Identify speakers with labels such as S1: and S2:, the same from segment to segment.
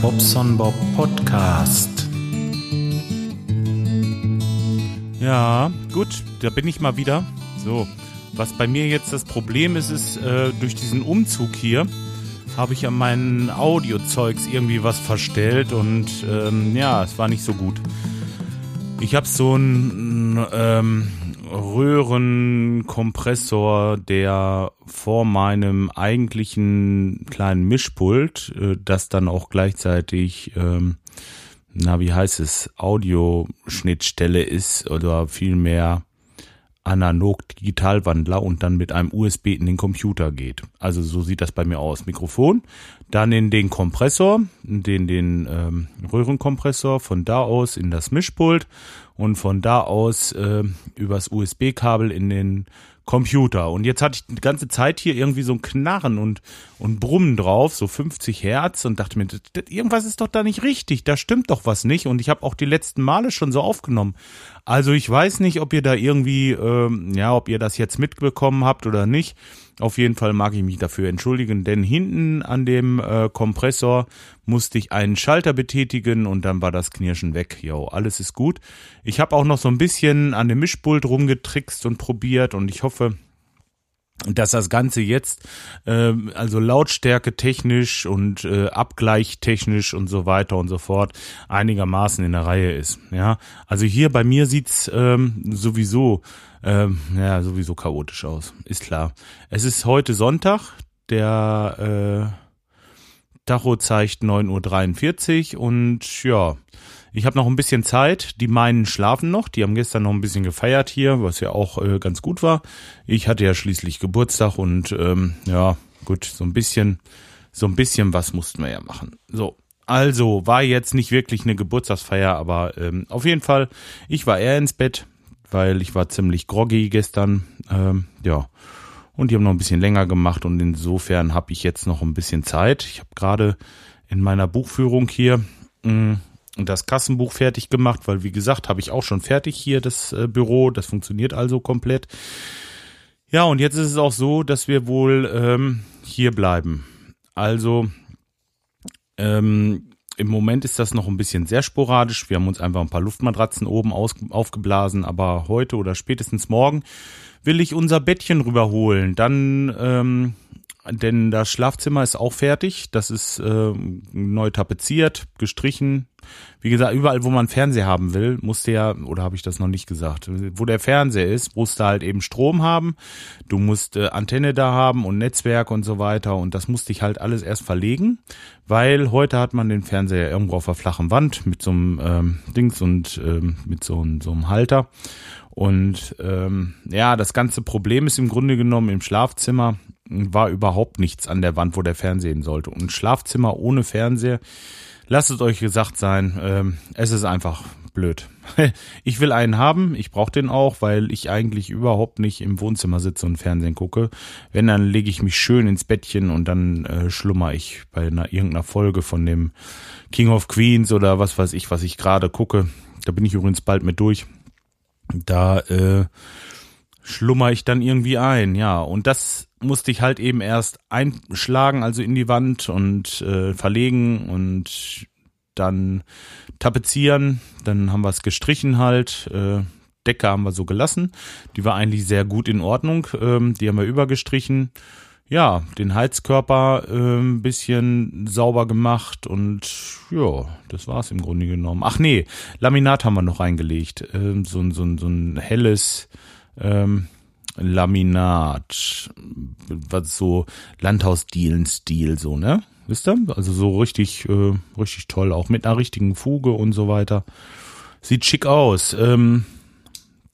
S1: Bobson Bob Podcast.
S2: Ja, gut, da bin ich mal wieder. So, was bei mir jetzt das Problem ist, ist, äh, durch diesen Umzug hier habe ich an meinen Audiozeugs irgendwie was verstellt und ähm, ja, es war nicht so gut. Ich habe so einen ähm, Röhrenkompressor, der vor meinem eigentlichen kleinen Mischpult, äh, das dann auch gleichzeitig, ähm, na wie heißt es, Audioschnittstelle ist oder vielmehr Analog-Digitalwandler und dann mit einem USB in den Computer geht. Also so sieht das bei mir aus. Mikrofon, dann in den Kompressor, den, den ähm, Röhrenkompressor, von da aus in das Mischpult und von da aus äh, übers USB-Kabel in den Computer. Und jetzt hatte ich die ganze Zeit hier irgendwie so ein Knarren und, und Brummen drauf, so 50 Hertz und dachte mir, das, das, irgendwas ist doch da nicht richtig, da stimmt doch was nicht. Und ich habe auch die letzten Male schon so aufgenommen. Also ich weiß nicht, ob ihr da irgendwie, ähm, ja, ob ihr das jetzt mitbekommen habt oder nicht. Auf jeden Fall mag ich mich dafür entschuldigen, denn hinten an dem äh, Kompressor musste ich einen Schalter betätigen und dann war das Knirschen weg. Jo, alles ist gut. Ich habe auch noch so ein bisschen an dem Mischpult rumgetrickst und probiert und ich hoffe, dass das Ganze jetzt äh, also Lautstärke technisch und äh, Abgleich technisch und so weiter und so fort einigermaßen in der Reihe ist. Ja, also hier bei mir sieht's ähm, sowieso ähm, ja sowieso chaotisch aus, ist klar. Es ist heute Sonntag, der äh, Tacho zeigt 9.43 Uhr und ja, ich habe noch ein bisschen Zeit. Die meinen schlafen noch. Die haben gestern noch ein bisschen gefeiert hier, was ja auch äh, ganz gut war. Ich hatte ja schließlich Geburtstag und ähm, ja, gut, so ein bisschen, so ein bisschen was mussten wir ja machen. So. Also war jetzt nicht wirklich eine Geburtstagsfeier, aber ähm, auf jeden Fall, ich war eher ins Bett, weil ich war ziemlich groggy gestern. Ähm, ja, und die haben noch ein bisschen länger gemacht und insofern habe ich jetzt noch ein bisschen Zeit. Ich habe gerade in meiner Buchführung hier mh, das Kassenbuch fertig gemacht, weil wie gesagt, habe ich auch schon fertig hier das äh, Büro, das funktioniert also komplett. Ja, und jetzt ist es auch so, dass wir wohl ähm, hier bleiben. Also ähm, im Moment ist das noch ein bisschen sehr sporadisch. Wir haben uns einfach ein paar Luftmatratzen oben aus, aufgeblasen, aber heute oder spätestens morgen will ich unser Bettchen rüberholen. Dann ähm, denn das Schlafzimmer ist auch fertig. Das ist äh, neu tapeziert, gestrichen. Wie gesagt, überall, wo man Fernseher haben will, musste ja, oder habe ich das noch nicht gesagt, wo der Fernseher ist, musst du halt eben Strom haben. Du musst äh, Antenne da haben und Netzwerk und so weiter. Und das musste ich halt alles erst verlegen, weil heute hat man den Fernseher irgendwo auf der flachen Wand mit so einem ähm, Dings und ähm, mit so, so einem Halter. Und ähm, ja, das ganze Problem ist im Grunde genommen im Schlafzimmer war überhaupt nichts an der Wand, wo der Fernseher sollte. Und Schlafzimmer ohne Fernseher, lasst es euch gesagt sein, ähm, es ist einfach blöd. ich will einen haben, ich brauche den auch, weil ich eigentlich überhaupt nicht im Wohnzimmer sitze und Fernsehen gucke. Wenn, dann lege ich mich schön ins Bettchen und dann äh, schlummer ich bei einer irgendeiner Folge von dem King of Queens oder was weiß ich, was ich gerade gucke. Da bin ich übrigens bald mit durch. Da äh, schlummer ich dann irgendwie ein, ja. Und das musste ich halt eben erst einschlagen, also in die Wand und äh, verlegen und dann tapezieren. Dann haben wir es gestrichen halt. Äh, Decke haben wir so gelassen. Die war eigentlich sehr gut in Ordnung. Ähm, die haben wir übergestrichen. Ja, den Heizkörper äh, ein bisschen sauber gemacht und ja, das war's im Grunde genommen. Ach nee, Laminat haben wir noch reingelegt. Ähm, so, so, so ein helles ähm, Laminat, was so Landhausdielen-Stil, so, ne? Wisst ihr? Also so richtig, äh, richtig toll, auch mit einer richtigen Fuge und so weiter. Sieht schick aus. Ähm,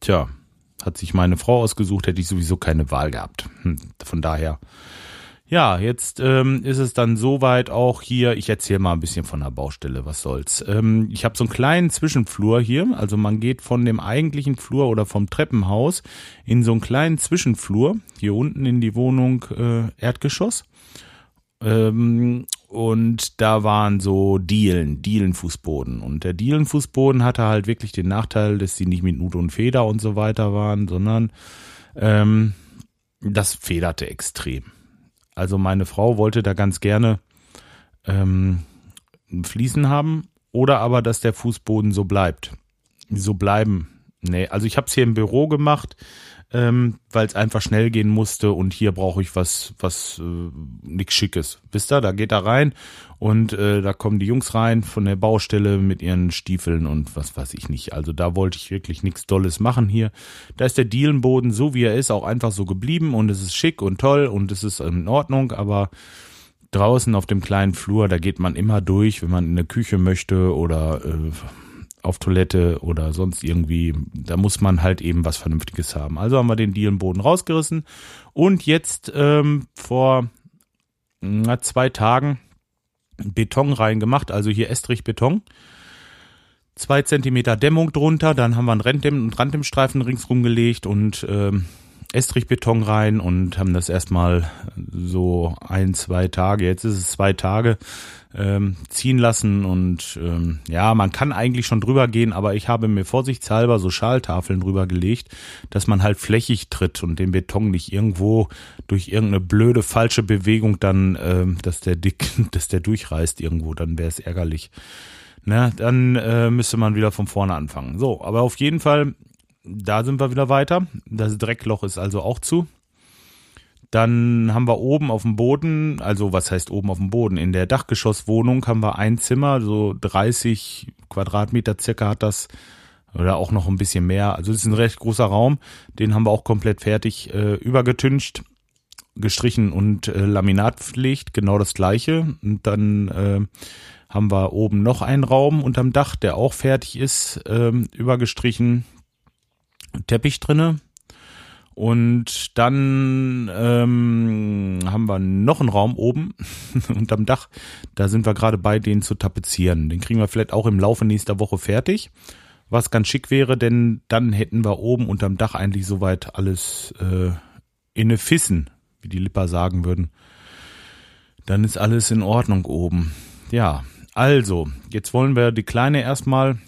S2: tja, hat sich meine Frau ausgesucht, hätte ich sowieso keine Wahl gehabt. Hm, von daher ja, jetzt ähm, ist es dann soweit auch hier, ich erzähle mal ein bisschen von der Baustelle, was soll's. Ähm, ich habe so einen kleinen Zwischenflur hier, also man geht von dem eigentlichen Flur oder vom Treppenhaus in so einen kleinen Zwischenflur, hier unten in die Wohnung äh, Erdgeschoss. Ähm, und da waren so Dielen, Dielenfußboden. Und der Dielenfußboden hatte halt wirklich den Nachteil, dass sie nicht mit Nut und Feder und so weiter waren, sondern ähm, das federte extrem. Also meine Frau wollte da ganz gerne ähm, Fliesen haben oder aber, dass der Fußboden so bleibt. So bleiben. Nee, also ich habe es hier im Büro gemacht ähm, weil es einfach schnell gehen musste und hier brauche ich was, was äh, nix Schickes. Wisst ihr, da geht er rein und äh, da kommen die Jungs rein von der Baustelle mit ihren Stiefeln und was weiß ich nicht. Also da wollte ich wirklich nichts Dolles machen hier. Da ist der Dielenboden so wie er ist auch einfach so geblieben und es ist schick und toll und es ist in Ordnung, aber draußen auf dem kleinen Flur, da geht man immer durch, wenn man in eine Küche möchte oder äh, auf Toilette oder sonst irgendwie. Da muss man halt eben was Vernünftiges haben. Also haben wir den Dielenboden rausgerissen und jetzt ähm, vor na, zwei Tagen Beton reingemacht, also hier Estrich Beton. Zwei Zentimeter Dämmung drunter, dann haben wir einen Randdämm Randdämmstreifen ringsrum gelegt und ähm, Estrichbeton rein und haben das erstmal so ein, zwei Tage, jetzt ist es zwei Tage, ähm, ziehen lassen und ähm, ja, man kann eigentlich schon drüber gehen, aber ich habe mir vorsichtshalber so Schaltafeln drüber gelegt, dass man halt flächig tritt und den Beton nicht irgendwo durch irgendeine blöde falsche Bewegung dann, ähm, dass der dick, dass der durchreißt irgendwo, dann wäre es ärgerlich. Na, dann äh, müsste man wieder von vorne anfangen. So, aber auf jeden Fall da sind wir wieder weiter. Das Dreckloch ist also auch zu. Dann haben wir oben auf dem Boden, also was heißt oben auf dem Boden? In der Dachgeschosswohnung haben wir ein Zimmer, so 30 Quadratmeter circa hat das oder auch noch ein bisschen mehr. Also das ist ein recht großer Raum. Den haben wir auch komplett fertig äh, übergetüncht, gestrichen und äh, Laminat pflegt, genau das gleiche. Und dann äh, haben wir oben noch einen Raum unterm Dach, der auch fertig ist, äh, übergestrichen, Teppich drinne. Und dann ähm, haben wir noch einen Raum oben unterm Dach. Da sind wir gerade bei, den zu tapezieren. Den kriegen wir vielleicht auch im Laufe nächster Woche fertig. Was ganz schick wäre, denn dann hätten wir oben unterm Dach eigentlich soweit alles äh, inne Fissen, wie die Lipper sagen würden. Dann ist alles in Ordnung oben. Ja, also, jetzt wollen wir die Kleine erstmal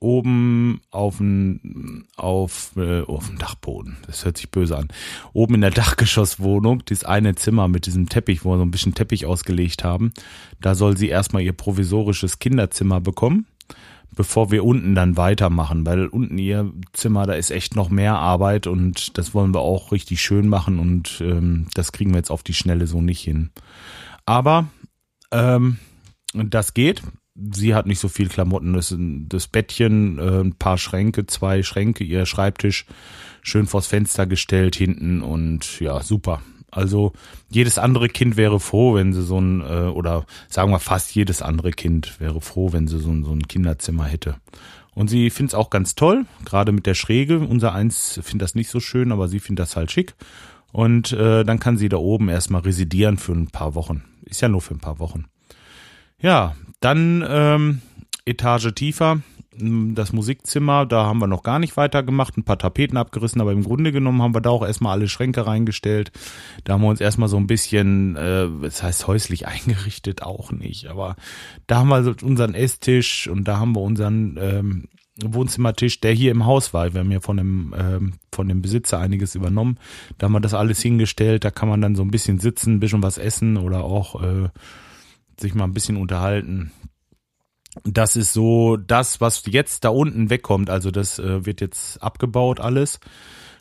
S2: oben auf dem auf, äh, auf dem Dachboden. Das hört sich böse an. Oben in der Dachgeschosswohnung, dieses eine Zimmer mit diesem Teppich, wo wir so ein bisschen Teppich ausgelegt haben, da soll sie erstmal ihr provisorisches Kinderzimmer bekommen, bevor wir unten dann weitermachen, weil unten ihr Zimmer, da ist echt noch mehr Arbeit und das wollen wir auch richtig schön machen und ähm, das kriegen wir jetzt auf die Schnelle so nicht hin. Aber ähm, das geht sie hat nicht so viel Klamotten. Das, das Bettchen, äh, ein paar Schränke, zwei Schränke, ihr Schreibtisch schön vors Fenster gestellt hinten und ja, super. Also jedes andere Kind wäre froh, wenn sie so ein, äh, oder sagen wir fast jedes andere Kind wäre froh, wenn sie so ein, so ein Kinderzimmer hätte. Und sie findet es auch ganz toll, gerade mit der Schräge. Unser Eins findet das nicht so schön, aber sie findet das halt schick. Und äh, dann kann sie da oben erstmal residieren für ein paar Wochen. Ist ja nur für ein paar Wochen. Ja, dann ähm, Etage tiefer, das Musikzimmer, da haben wir noch gar nicht weitergemacht, ein paar Tapeten abgerissen, aber im Grunde genommen haben wir da auch erstmal alle Schränke reingestellt. Da haben wir uns erstmal so ein bisschen, äh, das heißt häuslich eingerichtet, auch nicht, aber da haben wir unseren Esstisch und da haben wir unseren ähm, Wohnzimmertisch, der hier im Haus war. Wir haben ja von dem, ähm, von dem Besitzer einiges übernommen. Da haben wir das alles hingestellt, da kann man dann so ein bisschen sitzen, ein bisschen was essen oder auch äh, sich mal ein bisschen unterhalten. Das ist so das, was jetzt da unten wegkommt. Also das äh, wird jetzt abgebaut alles.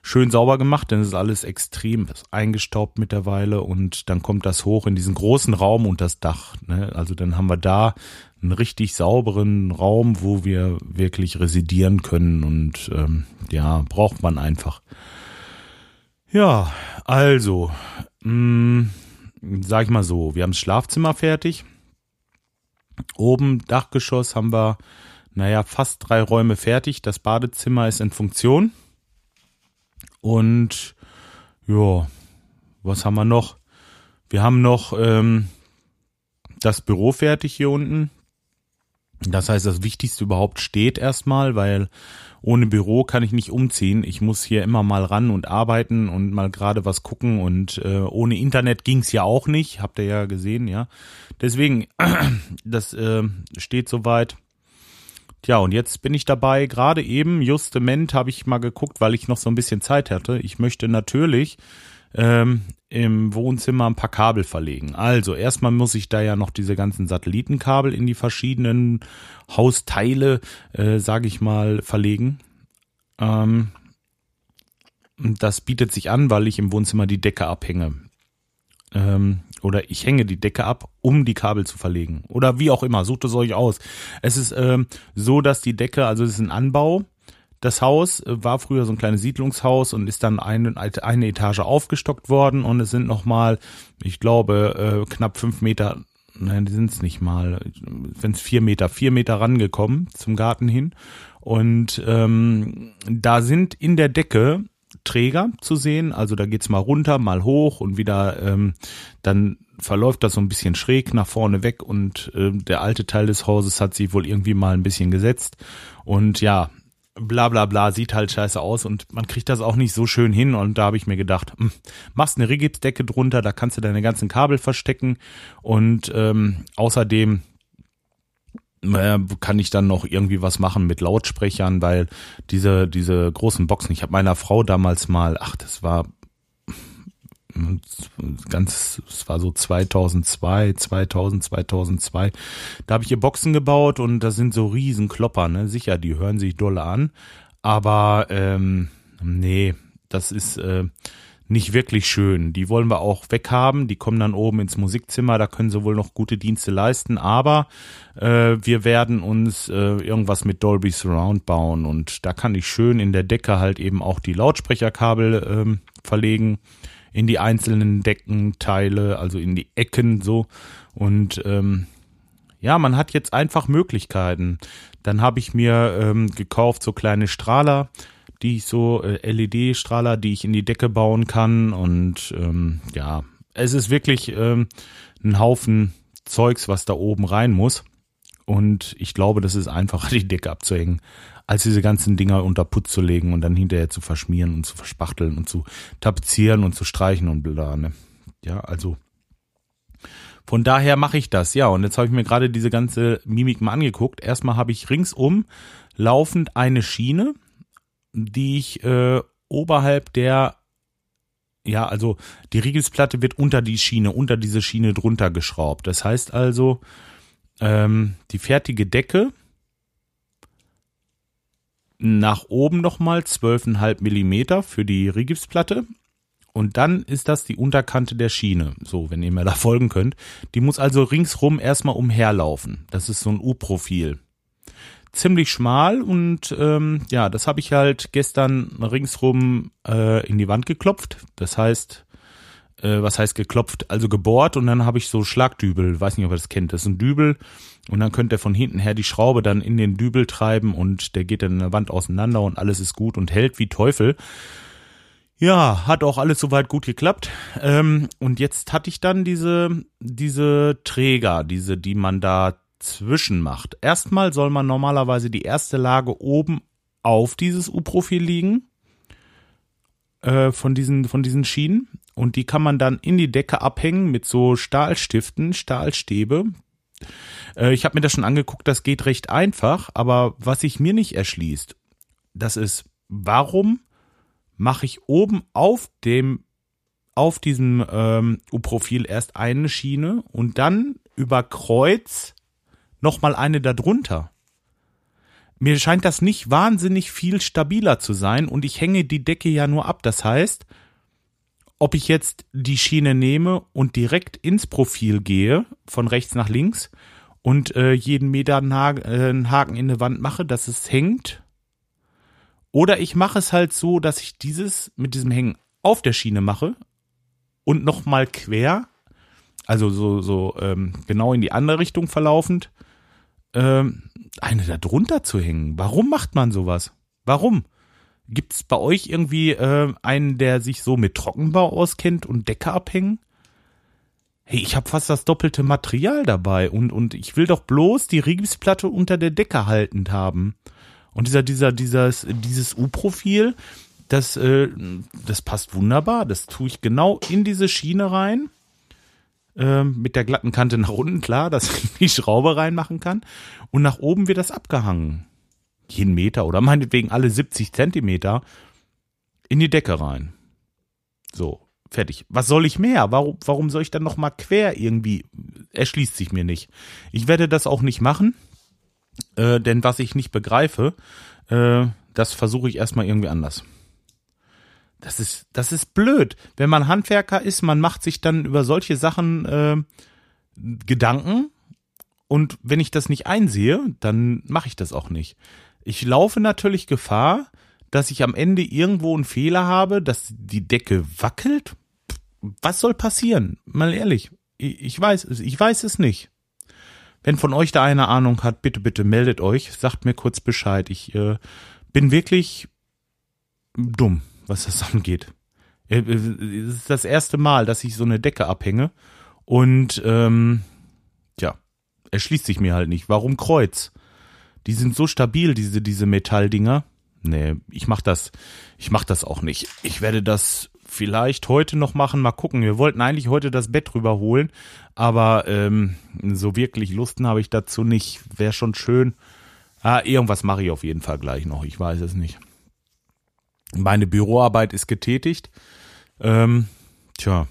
S2: Schön sauber gemacht, denn es ist alles extrem eingestaubt mittlerweile und dann kommt das hoch in diesen großen Raum und das Dach. Ne? Also dann haben wir da einen richtig sauberen Raum, wo wir wirklich residieren können und ähm, ja, braucht man einfach. Ja, also, mh, mm, sag ich mal so, wir haben das Schlafzimmer fertig. Oben Dachgeschoss haben wir, naja, fast drei Räume fertig. Das Badezimmer ist in Funktion. Und ja, was haben wir noch? Wir haben noch ähm, das Büro fertig hier unten. Das heißt, das Wichtigste überhaupt steht erstmal, weil ohne Büro kann ich nicht umziehen. Ich muss hier immer mal ran und arbeiten und mal gerade was gucken und äh, ohne Internet ging's ja auch nicht, habt ihr ja gesehen, ja. Deswegen, das äh, steht soweit. Tja, und jetzt bin ich dabei, gerade eben, justement habe ich mal geguckt, weil ich noch so ein bisschen Zeit hatte. Ich möchte natürlich ähm, im Wohnzimmer ein paar Kabel verlegen. Also erstmal muss ich da ja noch diese ganzen Satellitenkabel in die verschiedenen Hausteile, äh, sage ich mal, verlegen. Ähm, das bietet sich an, weil ich im Wohnzimmer die Decke abhänge. Ähm, oder ich hänge die Decke ab, um die Kabel zu verlegen. Oder wie auch immer, sucht es euch aus. Es ist ähm, so, dass die Decke, also es ist ein Anbau. Das Haus äh, war früher so ein kleines Siedlungshaus und ist dann eine, eine Etage aufgestockt worden und es sind nochmal, ich glaube, äh, knapp fünf Meter, nein, die sind es nicht mal, wenn es vier Meter, vier Meter rangekommen zum Garten hin. Und ähm, da sind in der Decke Träger zu sehen. Also da geht's mal runter, mal hoch und wieder ähm, dann verläuft das so ein bisschen schräg nach vorne weg und äh, der alte Teil des Hauses hat sich wohl irgendwie mal ein bisschen gesetzt. Und ja, bla bla bla, sieht halt scheiße aus und man kriegt das auch nicht so schön hin und da habe ich mir gedacht, hm, machst eine Rigipsdecke drunter, da kannst du deine ganzen Kabel verstecken und ähm, außerdem äh, kann ich dann noch irgendwie was machen mit Lautsprechern, weil diese, diese großen Boxen, ich habe meiner Frau damals mal, ach, das war ganz, es war so 2002, 2000, 2002, da habe ich ihr Boxen gebaut und das sind so riesen Klopper, ne, sicher, die hören sich dolle an, aber ähm, nee, das ist, äh, nicht wirklich schön. Die wollen wir auch weghaben. Die kommen dann oben ins Musikzimmer. Da können sie wohl noch gute Dienste leisten. Aber äh, wir werden uns äh, irgendwas mit Dolby Surround bauen. Und da kann ich schön in der Decke halt eben auch die Lautsprecherkabel ähm, verlegen. In die einzelnen Deckenteile, also in die Ecken so. Und ähm, ja, man hat jetzt einfach Möglichkeiten. Dann habe ich mir ähm, gekauft so kleine Strahler die ich so, äh, LED-Strahler, die ich in die Decke bauen kann. Und ähm, ja, es ist wirklich ähm, ein Haufen Zeugs, was da oben rein muss. Und ich glaube, das ist einfacher, die Decke abzuhängen, als diese ganzen Dinger unter Putz zu legen und dann hinterher zu verschmieren und zu verspachteln und zu tapezieren und zu streichen und bla. Ne? Ja, also von daher mache ich das, ja. Und jetzt habe ich mir gerade diese ganze Mimik mal angeguckt. Erstmal habe ich ringsum laufend eine Schiene, die ich äh, oberhalb der, ja, also die Riegelsplatte wird unter die Schiene, unter diese Schiene drunter geschraubt. Das heißt also, ähm, die fertige Decke nach oben nochmal 12,5 Millimeter für die Rigipsplatte. Und dann ist das die Unterkante der Schiene. So, wenn ihr mir da folgen könnt. Die muss also ringsrum erstmal umherlaufen. Das ist so ein U-Profil ziemlich schmal und ähm, ja, das habe ich halt gestern ringsrum äh, in die Wand geklopft. Das heißt, äh, was heißt geklopft? Also gebohrt und dann habe ich so Schlagdübel, weiß nicht, ob ihr das kennt. Das ist ein Dübel und dann könnt ihr von hinten her die Schraube dann in den Dübel treiben und der geht dann in der Wand auseinander und alles ist gut und hält wie Teufel. Ja, hat auch alles soweit gut geklappt. Ähm, und jetzt hatte ich dann diese, diese Träger, diese, die man da Zwischenmacht. Erstmal soll man normalerweise die erste Lage oben auf dieses U-Profil liegen äh, von diesen von diesen Schienen und die kann man dann in die Decke abhängen mit so Stahlstiften, Stahlstäbe. Äh, ich habe mir das schon angeguckt, das geht recht einfach, aber was sich mir nicht erschließt, das ist, warum mache ich oben auf dem auf diesem ähm, U-Profil erst eine Schiene und dann über Kreuz nochmal eine darunter. Mir scheint das nicht wahnsinnig viel stabiler zu sein und ich hänge die Decke ja nur ab. Das heißt, ob ich jetzt die Schiene nehme und direkt ins Profil gehe, von rechts nach links, und äh, jeden Meter einen Haken, äh, Haken in der Wand mache, dass es hängt. Oder ich mache es halt so, dass ich dieses mit diesem Hängen auf der Schiene mache und nochmal quer, also so, so ähm, genau in die andere Richtung verlaufend, ähm, eine da drunter zu hängen. Warum macht man sowas? Warum? Gibt es bei euch irgendwie äh, einen, der sich so mit Trockenbau auskennt und Decke abhängen? Hey, ich habe fast das doppelte Material dabei und, und ich will doch bloß die Rigipsplatte unter der Decke haltend haben. Und dieser, dieser, dieses, dieses U-Profil, das, äh, das passt wunderbar. Das tue ich genau in diese Schiene rein ähm, mit der glatten Kante nach unten, klar, dass ich die Schraube reinmachen kann. Und nach oben wird das abgehangen. Jeden Meter oder meinetwegen alle 70 Zentimeter in die Decke rein. So. Fertig. Was soll ich mehr? Warum, warum soll ich dann noch mal quer irgendwie? Erschließt sich mir nicht. Ich werde das auch nicht machen, äh, denn was ich nicht begreife, äh, das versuche ich erstmal irgendwie anders. Das ist, das ist blöd. Wenn man Handwerker ist, man macht sich dann über solche Sachen äh, Gedanken und wenn ich das nicht einsehe, dann mache ich das auch nicht. Ich laufe natürlich Gefahr, dass ich am Ende irgendwo einen Fehler habe, dass die Decke wackelt. Was soll passieren? Mal ehrlich, ich weiß ich weiß es nicht. Wenn von euch da eine Ahnung hat, bitte, bitte meldet euch, sagt mir kurz Bescheid. Ich äh, bin wirklich dumm, was das angeht. Äh, äh, es ist das erste Mal, dass ich so eine Decke abhänge und ähm, ja, erschließt sich mir halt nicht. Warum Kreuz? Die sind so stabil, diese, diese Metalldinger. Nee, ich mach das, ich mach das auch nicht. Ich werde das vielleicht heute noch machen, mal gucken. Wir wollten eigentlich heute das Bett rüberholen, aber ähm, so wirklich Lusten habe ich dazu nicht. Wäre schon schön. Ah, irgendwas mache ich auf jeden Fall gleich noch. Ich weiß es nicht. Meine Büroarbeit ist getätigt. Ähm, tja,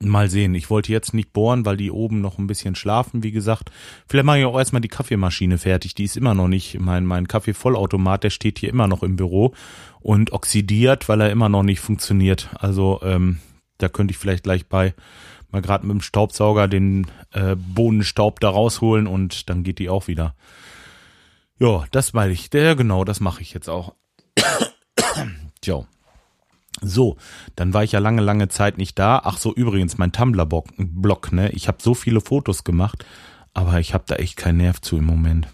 S2: Mal sehen. Ich wollte jetzt nicht bohren, weil die oben noch ein bisschen schlafen, wie gesagt. Vielleicht mache ich auch erstmal die Kaffeemaschine fertig. Die ist immer noch nicht, mein, mein Kaffeevollautomat, der steht hier immer noch im Büro und oxidiert, weil er immer noch nicht funktioniert. Also, ähm, da könnte ich vielleicht gleich bei mal gerade mit dem Staubsauger den äh, Bohnenstaub da rausholen und dann geht die auch wieder. Ja, das meine ich. Der, genau, das mache ich jetzt auch. Tja. So, dann war ich ja lange, lange Zeit nicht da. Ach so, übrigens, mein Tumblr-Blog, ne? Ich habe so viele Fotos gemacht, aber ich habe da echt keinen Nerv zu im Moment.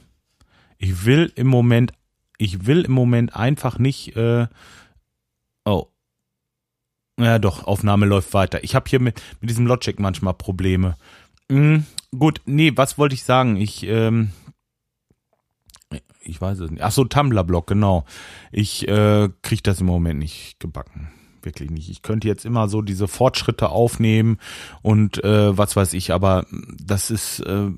S2: Ich will im Moment, ich will im Moment einfach nicht, äh, oh. Ja, doch, Aufnahme läuft weiter. Ich habe hier mit, mit diesem Logic manchmal Probleme. Hm, gut, nee, was wollte ich sagen? Ich, ähm, ich weiß es nicht. Ach so, Tumblr-Blog, genau. Ich äh, kriege das im Moment nicht gebacken. Wirklich nicht. Ich könnte jetzt immer so diese Fortschritte aufnehmen und äh, was weiß ich, aber das ist, äh,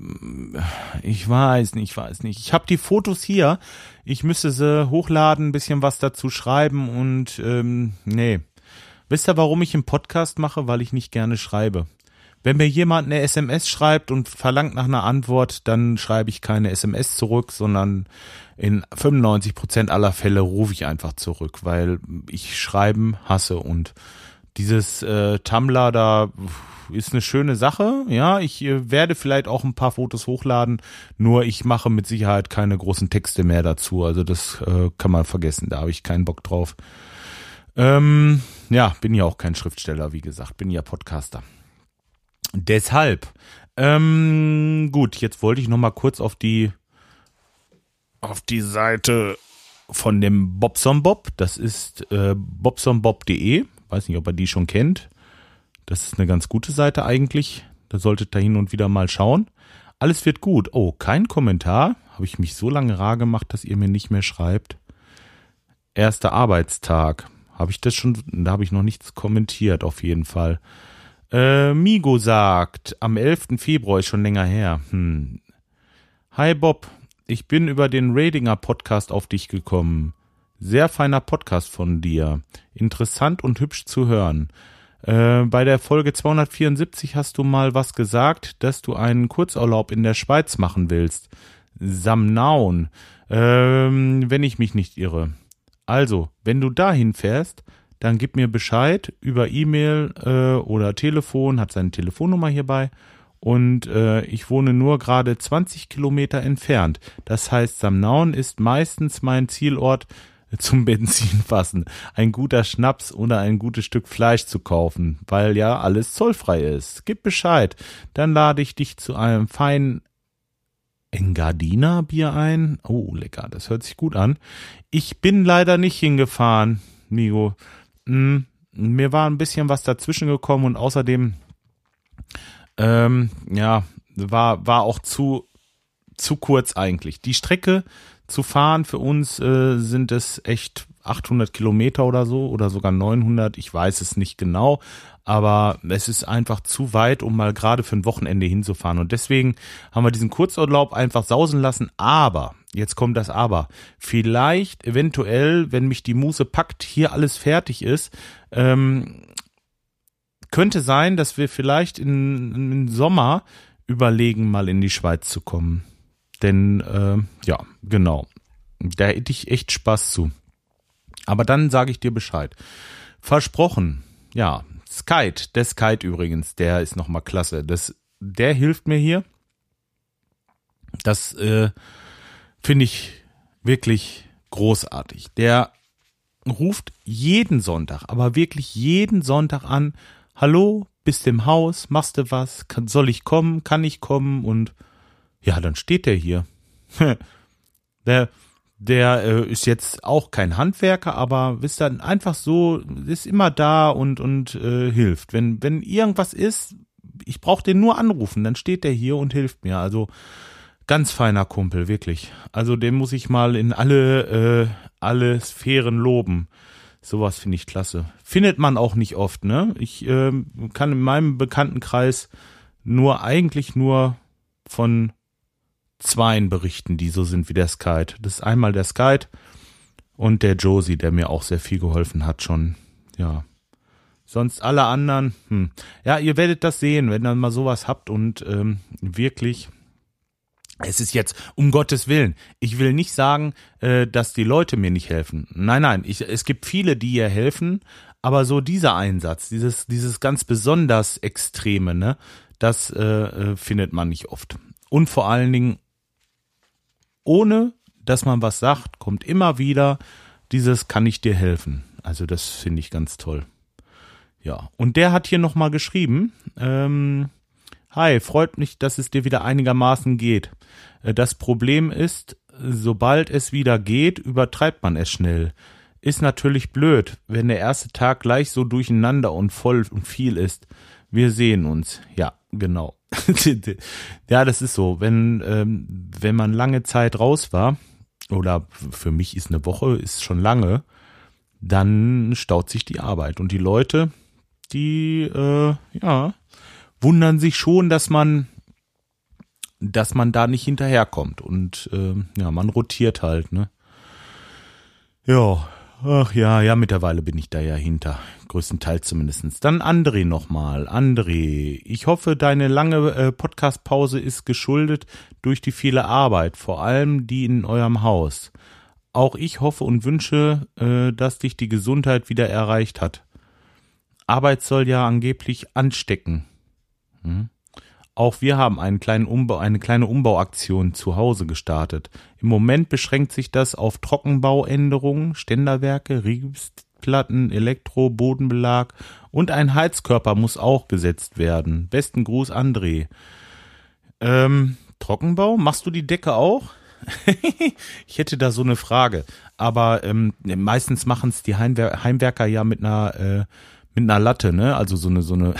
S2: ich weiß nicht, ich weiß nicht. Ich habe die Fotos hier. Ich müsste sie hochladen, ein bisschen was dazu schreiben und ähm, nee. Wisst ihr, warum ich einen Podcast mache? Weil ich nicht gerne schreibe. Wenn mir jemand eine SMS schreibt und verlangt nach einer Antwort, dann schreibe ich keine SMS zurück, sondern in 95 Prozent aller Fälle rufe ich einfach zurück, weil ich Schreiben hasse und dieses äh, Tumblr da ist eine schöne Sache. Ja, ich äh, werde vielleicht auch ein paar Fotos hochladen, nur ich mache mit Sicherheit keine großen Texte mehr dazu. Also das äh, kann man vergessen, da habe ich keinen Bock drauf. Ähm, ja, bin ja auch kein Schriftsteller, wie gesagt, bin ja Podcaster. Deshalb, ähm, gut, jetzt wollte ich noch mal kurz auf die auf die Seite von dem Bobson Bob. Das ist äh, bobsonbob.de. Weiß nicht, ob ihr die schon kennt. Das ist eine ganz gute Seite eigentlich. Da solltet ihr hin und wieder mal schauen. Alles wird gut. Oh, kein Kommentar. Habe ich mich so lange rar gemacht, dass ihr mir nicht mehr schreibt. Erster Arbeitstag. Habe ich das schon? Da habe ich noch nichts kommentiert, auf jeden Fall. Äh, Migo sagt, am 11. Februar ist schon länger her. Hm. Hi Bob, ich bin über den Radinger Podcast auf dich gekommen. Sehr feiner Podcast von dir. Interessant und hübsch zu hören. Äh, bei der Folge 274 hast du mal was gesagt, dass du einen Kurzurlaub in der Schweiz machen willst. Samnaun, ähm, wenn ich mich nicht irre. Also, wenn du dahin fährst, dann gib mir Bescheid über E-Mail äh, oder Telefon, hat seine Telefonnummer hierbei. Und äh, ich wohne nur gerade 20 Kilometer entfernt. Das heißt, Samnaun ist meistens mein Zielort zum Benzinfassen. Ein guter Schnaps oder ein gutes Stück Fleisch zu kaufen, weil ja alles zollfrei ist. Gib Bescheid. Dann lade ich dich zu einem feinen Engadina Bier ein. Oh, lecker, das hört sich gut an. Ich bin leider nicht hingefahren, Migo. Mh, hm, mir war ein bisschen was dazwischen gekommen und außerdem, ähm, ja, war, war auch zu, zu kurz eigentlich. Die Strecke zu fahren für uns äh, sind es echt 800 Kilometer oder so oder sogar 900, ich weiß es nicht genau, aber es ist einfach zu weit, um mal gerade für ein Wochenende hinzufahren. Und deswegen haben wir diesen Kurzurlaub einfach sausen lassen. Aber, jetzt kommt das Aber, vielleicht eventuell, wenn mich die Muse packt, hier alles fertig ist, ähm, könnte sein, dass wir vielleicht im Sommer überlegen, mal in die Schweiz zu kommen. Denn, äh, ja, genau. Da hätte ich echt Spaß zu. Aber dann sage ich dir Bescheid. Versprochen. Ja, Skype, der Skype übrigens, der ist nochmal klasse. Das, der hilft mir hier. Das äh, finde ich wirklich großartig. Der ruft jeden Sonntag, aber wirklich jeden Sonntag an. Hallo, bist im Haus, machst du was? Kann, soll ich kommen? Kann ich kommen? Und ja, dann steht der hier. der, der äh, ist jetzt auch kein Handwerker, aber ist dann einfach so, ist immer da und und äh, hilft. Wenn wenn irgendwas ist, ich brauche den nur anrufen, dann steht der hier und hilft mir. Also ganz feiner Kumpel, wirklich. Also den muss ich mal in alle äh, alle Sphären loben. Sowas finde ich klasse. Findet man auch nicht oft, ne? Ich äh, kann in meinem Bekanntenkreis nur eigentlich nur von zweien berichten, die so sind wie der Skype. Das ist einmal der Skype und der Josie, der mir auch sehr viel geholfen hat schon. Ja. Sonst alle anderen, hm. ja, ihr werdet das sehen, wenn ihr mal sowas habt und ähm, wirklich es ist jetzt um Gottes Willen. Ich will nicht sagen, äh, dass die Leute mir nicht helfen. Nein, nein. Ich, es gibt viele, die ihr helfen, aber so dieser Einsatz, dieses dieses ganz besonders Extreme, ne, das äh, äh findet man nicht oft. Und vor allen Dingen ohne dass man was sagt, kommt immer wieder dieses kann ich dir helfen. Also das finde ich ganz toll. Ja, und der hat hier nochmal geschrieben, ähm, Hi, freut mich, dass es dir wieder einigermaßen geht. Äh, das Problem ist, sobald es wieder geht, übertreibt man es schnell. Ist natürlich blöd, wenn der erste Tag gleich so durcheinander und voll und viel ist. Wir sehen uns. Ja, genau. ja, das ist so. Wenn, ähm, wenn man lange Zeit raus war, oder für mich ist eine Woche, ist schon lange, dann staut sich die Arbeit. Und die Leute, die, äh, ja, wundern sich schon, dass man, dass man da nicht hinterherkommt. Und äh, ja, man rotiert halt, ne? Ja, ach ja, ja, mittlerweile bin ich da ja hinter größtenteils zumindestens. Dann André nochmal. André, ich hoffe, deine lange äh, Podcast-Pause ist geschuldet durch die viele Arbeit, vor allem die in eurem Haus. Auch ich hoffe und wünsche, äh, dass dich die Gesundheit wieder erreicht hat. Arbeit soll ja angeblich anstecken. Hm? Auch wir haben einen kleinen Umbau, eine kleine Umbauaktion zu Hause gestartet. Im Moment beschränkt sich das auf Trockenbauänderungen, Ständerwerke, Riebst, Dachplatten, Elektro, Bodenbelag und ein Heizkörper muss auch gesetzt werden. Besten Gruß, André. Ähm, Trockenbau? Machst du die Decke auch? ich hätte da so eine Frage. Aber ähm, meistens machen es die Heimwer Heimwerker ja mit einer äh, mit einer Latte, ne? Also so eine so eine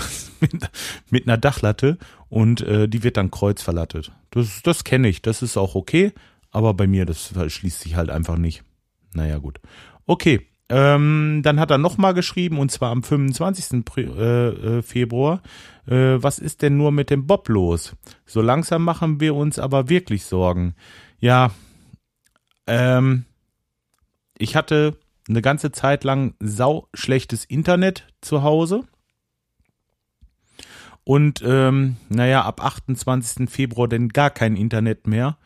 S2: mit einer Dachlatte und äh, die wird dann kreuzverlattet. Das das kenne ich, das ist auch okay, aber bei mir das schließt sich halt einfach nicht. Naja, gut. Okay, ähm, dann hat er nochmal geschrieben, und zwar am 25. Äh, äh, Februar, äh, was ist denn nur mit dem Bob los? So langsam machen wir uns aber wirklich Sorgen. Ja, ähm, ich hatte eine ganze Zeit lang sau schlechtes Internet zu Hause. Und ähm, naja, ab 28. Februar denn gar kein Internet mehr.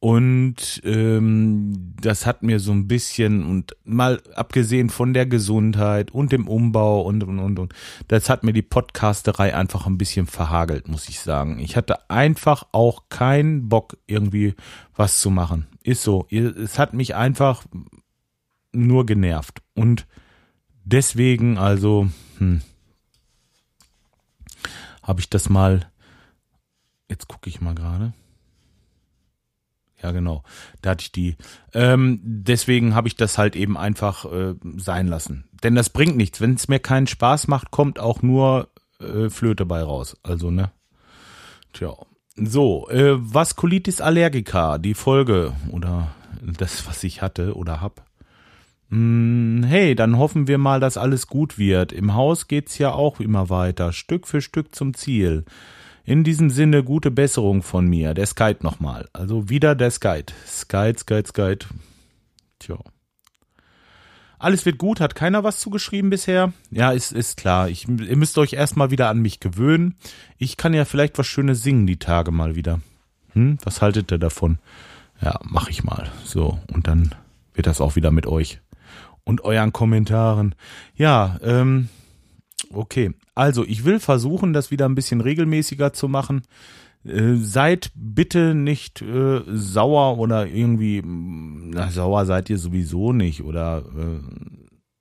S2: Und ähm, das hat mir so ein bisschen und mal abgesehen von der Gesundheit und dem Umbau und und und und, das hat mir die Podcasterei einfach ein bisschen verhagelt, muss ich sagen. Ich hatte einfach auch keinen Bock irgendwie was zu machen. Ist so. Es hat mich einfach nur genervt und deswegen also hm, habe ich das mal. Jetzt gucke ich mal gerade. Ja, genau. Da hatte ich die. Ähm, deswegen habe ich das halt eben einfach äh, sein lassen. Denn das bringt nichts. Wenn es mir keinen Spaß macht, kommt auch nur äh, Flöte bei raus. Also, ne? Tja. So, äh, Vaskulitis allergica, die Folge oder das, was ich hatte oder hab. Hm, hey, dann hoffen wir mal, dass alles gut wird. Im Haus geht's ja auch immer weiter, Stück für Stück zum Ziel. In diesem Sinne gute Besserung von mir. Der Skype nochmal. Also wieder der Skype. Skype, Skype, Skype. Tja. Alles wird gut, hat keiner was zugeschrieben bisher? Ja, ist, ist klar. Ich, ihr müsst euch erstmal wieder an mich gewöhnen. Ich kann ja vielleicht was Schönes singen die Tage mal wieder. Hm, was haltet ihr davon? Ja, mach ich mal. So, und dann wird das auch wieder mit euch und euren Kommentaren. Ja, ähm, okay. Also, ich will versuchen, das wieder ein bisschen regelmäßiger zu machen. Äh, seid bitte nicht äh, sauer oder irgendwie, na, sauer seid ihr sowieso nicht oder äh,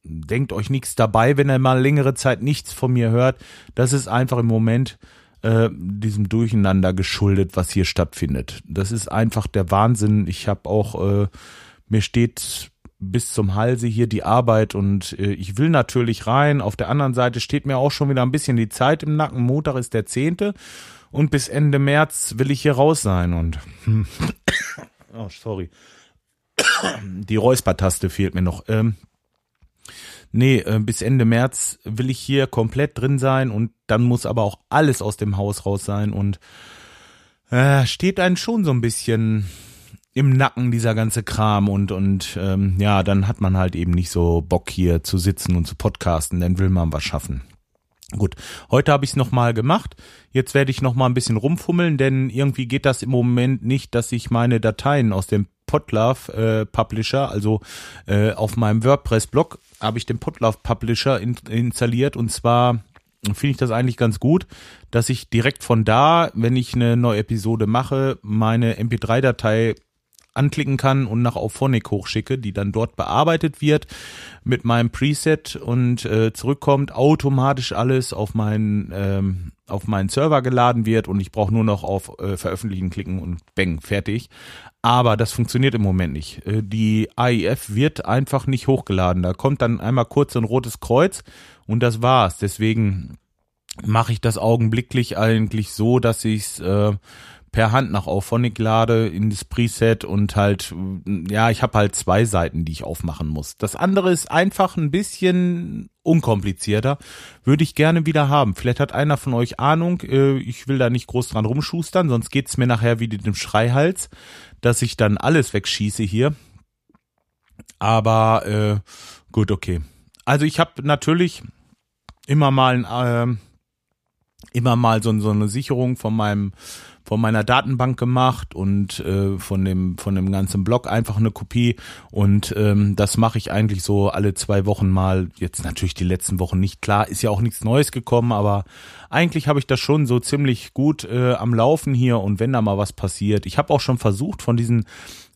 S2: denkt euch nichts dabei, wenn ihr mal längere Zeit nichts von mir hört. Das ist einfach im Moment äh, diesem Durcheinander geschuldet, was hier stattfindet. Das ist einfach der Wahnsinn. Ich habe auch, äh, mir steht bis zum Halse hier die Arbeit und äh, ich will natürlich rein. Auf der anderen Seite steht mir auch schon wieder ein bisschen die Zeit im Nacken. Montag ist der zehnte und bis Ende März will ich hier raus sein und oh sorry, die Räuspertaste fehlt mir noch. Ähm, nee, äh, bis Ende März will ich hier komplett drin sein und dann muss aber auch alles aus dem Haus raus sein und äh, steht einen schon so ein bisschen im Nacken dieser ganze Kram und und ähm, ja, dann hat man halt eben nicht so Bock hier zu sitzen und zu podcasten, dann will man was schaffen. Gut, heute habe ich es nochmal gemacht. Jetzt werde ich nochmal ein bisschen rumfummeln, denn irgendwie geht das im Moment nicht, dass ich meine Dateien aus dem Podlove äh, Publisher, also äh, auf meinem WordPress-Blog habe ich den Podlove Publisher in, installiert und zwar finde ich das eigentlich ganz gut, dass ich direkt von da, wenn ich eine neue Episode mache, meine MP3-Datei anklicken kann und nach Auphonic hochschicke, die dann dort bearbeitet wird mit meinem Preset und äh, zurückkommt, automatisch alles auf meinen ähm, auf meinen Server geladen wird und ich brauche nur noch auf äh, Veröffentlichen klicken und bang, fertig. Aber das funktioniert im Moment nicht. Äh, die AIF wird einfach nicht hochgeladen. Da kommt dann einmal kurz ein rotes Kreuz und das war's. Deswegen mache ich das augenblicklich eigentlich so, dass ich es äh, per Hand nach Auphonic lade in das Preset und halt, ja, ich habe halt zwei Seiten, die ich aufmachen muss. Das andere ist einfach ein bisschen unkomplizierter. Würde ich gerne wieder haben. Vielleicht hat einer von euch Ahnung. Äh, ich will da nicht groß dran rumschustern, sonst geht's mir nachher wie dem Schreihals, dass ich dann alles wegschieße hier. Aber äh, gut, okay. Also ich habe natürlich immer mal äh, immer mal so, so eine Sicherung von meinem von meiner Datenbank gemacht und äh, von dem von dem ganzen Blog einfach eine Kopie und ähm, das mache ich eigentlich so alle zwei Wochen mal. Jetzt natürlich die letzten Wochen nicht klar, ist ja auch nichts Neues gekommen, aber eigentlich habe ich das schon so ziemlich gut äh, am Laufen hier und wenn da mal was passiert, ich habe auch schon versucht von diesen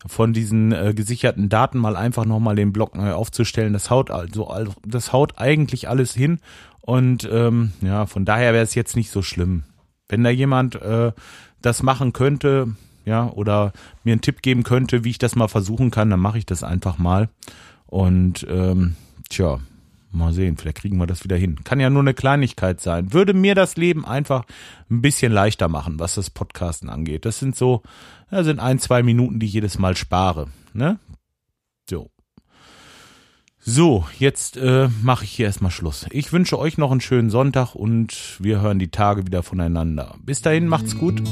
S2: von diesen äh, gesicherten Daten mal einfach nochmal den Blog neu aufzustellen. Das haut also, das haut eigentlich alles hin und ähm, ja, von daher wäre es jetzt nicht so schlimm. Wenn da jemand äh, das machen könnte, ja, oder mir einen Tipp geben könnte, wie ich das mal versuchen kann, dann mache ich das einfach mal. Und ähm, tja, mal sehen, vielleicht kriegen wir das wieder hin. Kann ja nur eine Kleinigkeit sein. Würde mir das Leben einfach ein bisschen leichter machen, was das Podcasten angeht. Das sind so, das sind ein, zwei Minuten, die ich jedes Mal spare. Ne? So. So, jetzt äh, mache ich hier erstmal Schluss. Ich wünsche euch noch einen schönen Sonntag und wir hören die Tage wieder voneinander. Bis dahin, macht's gut.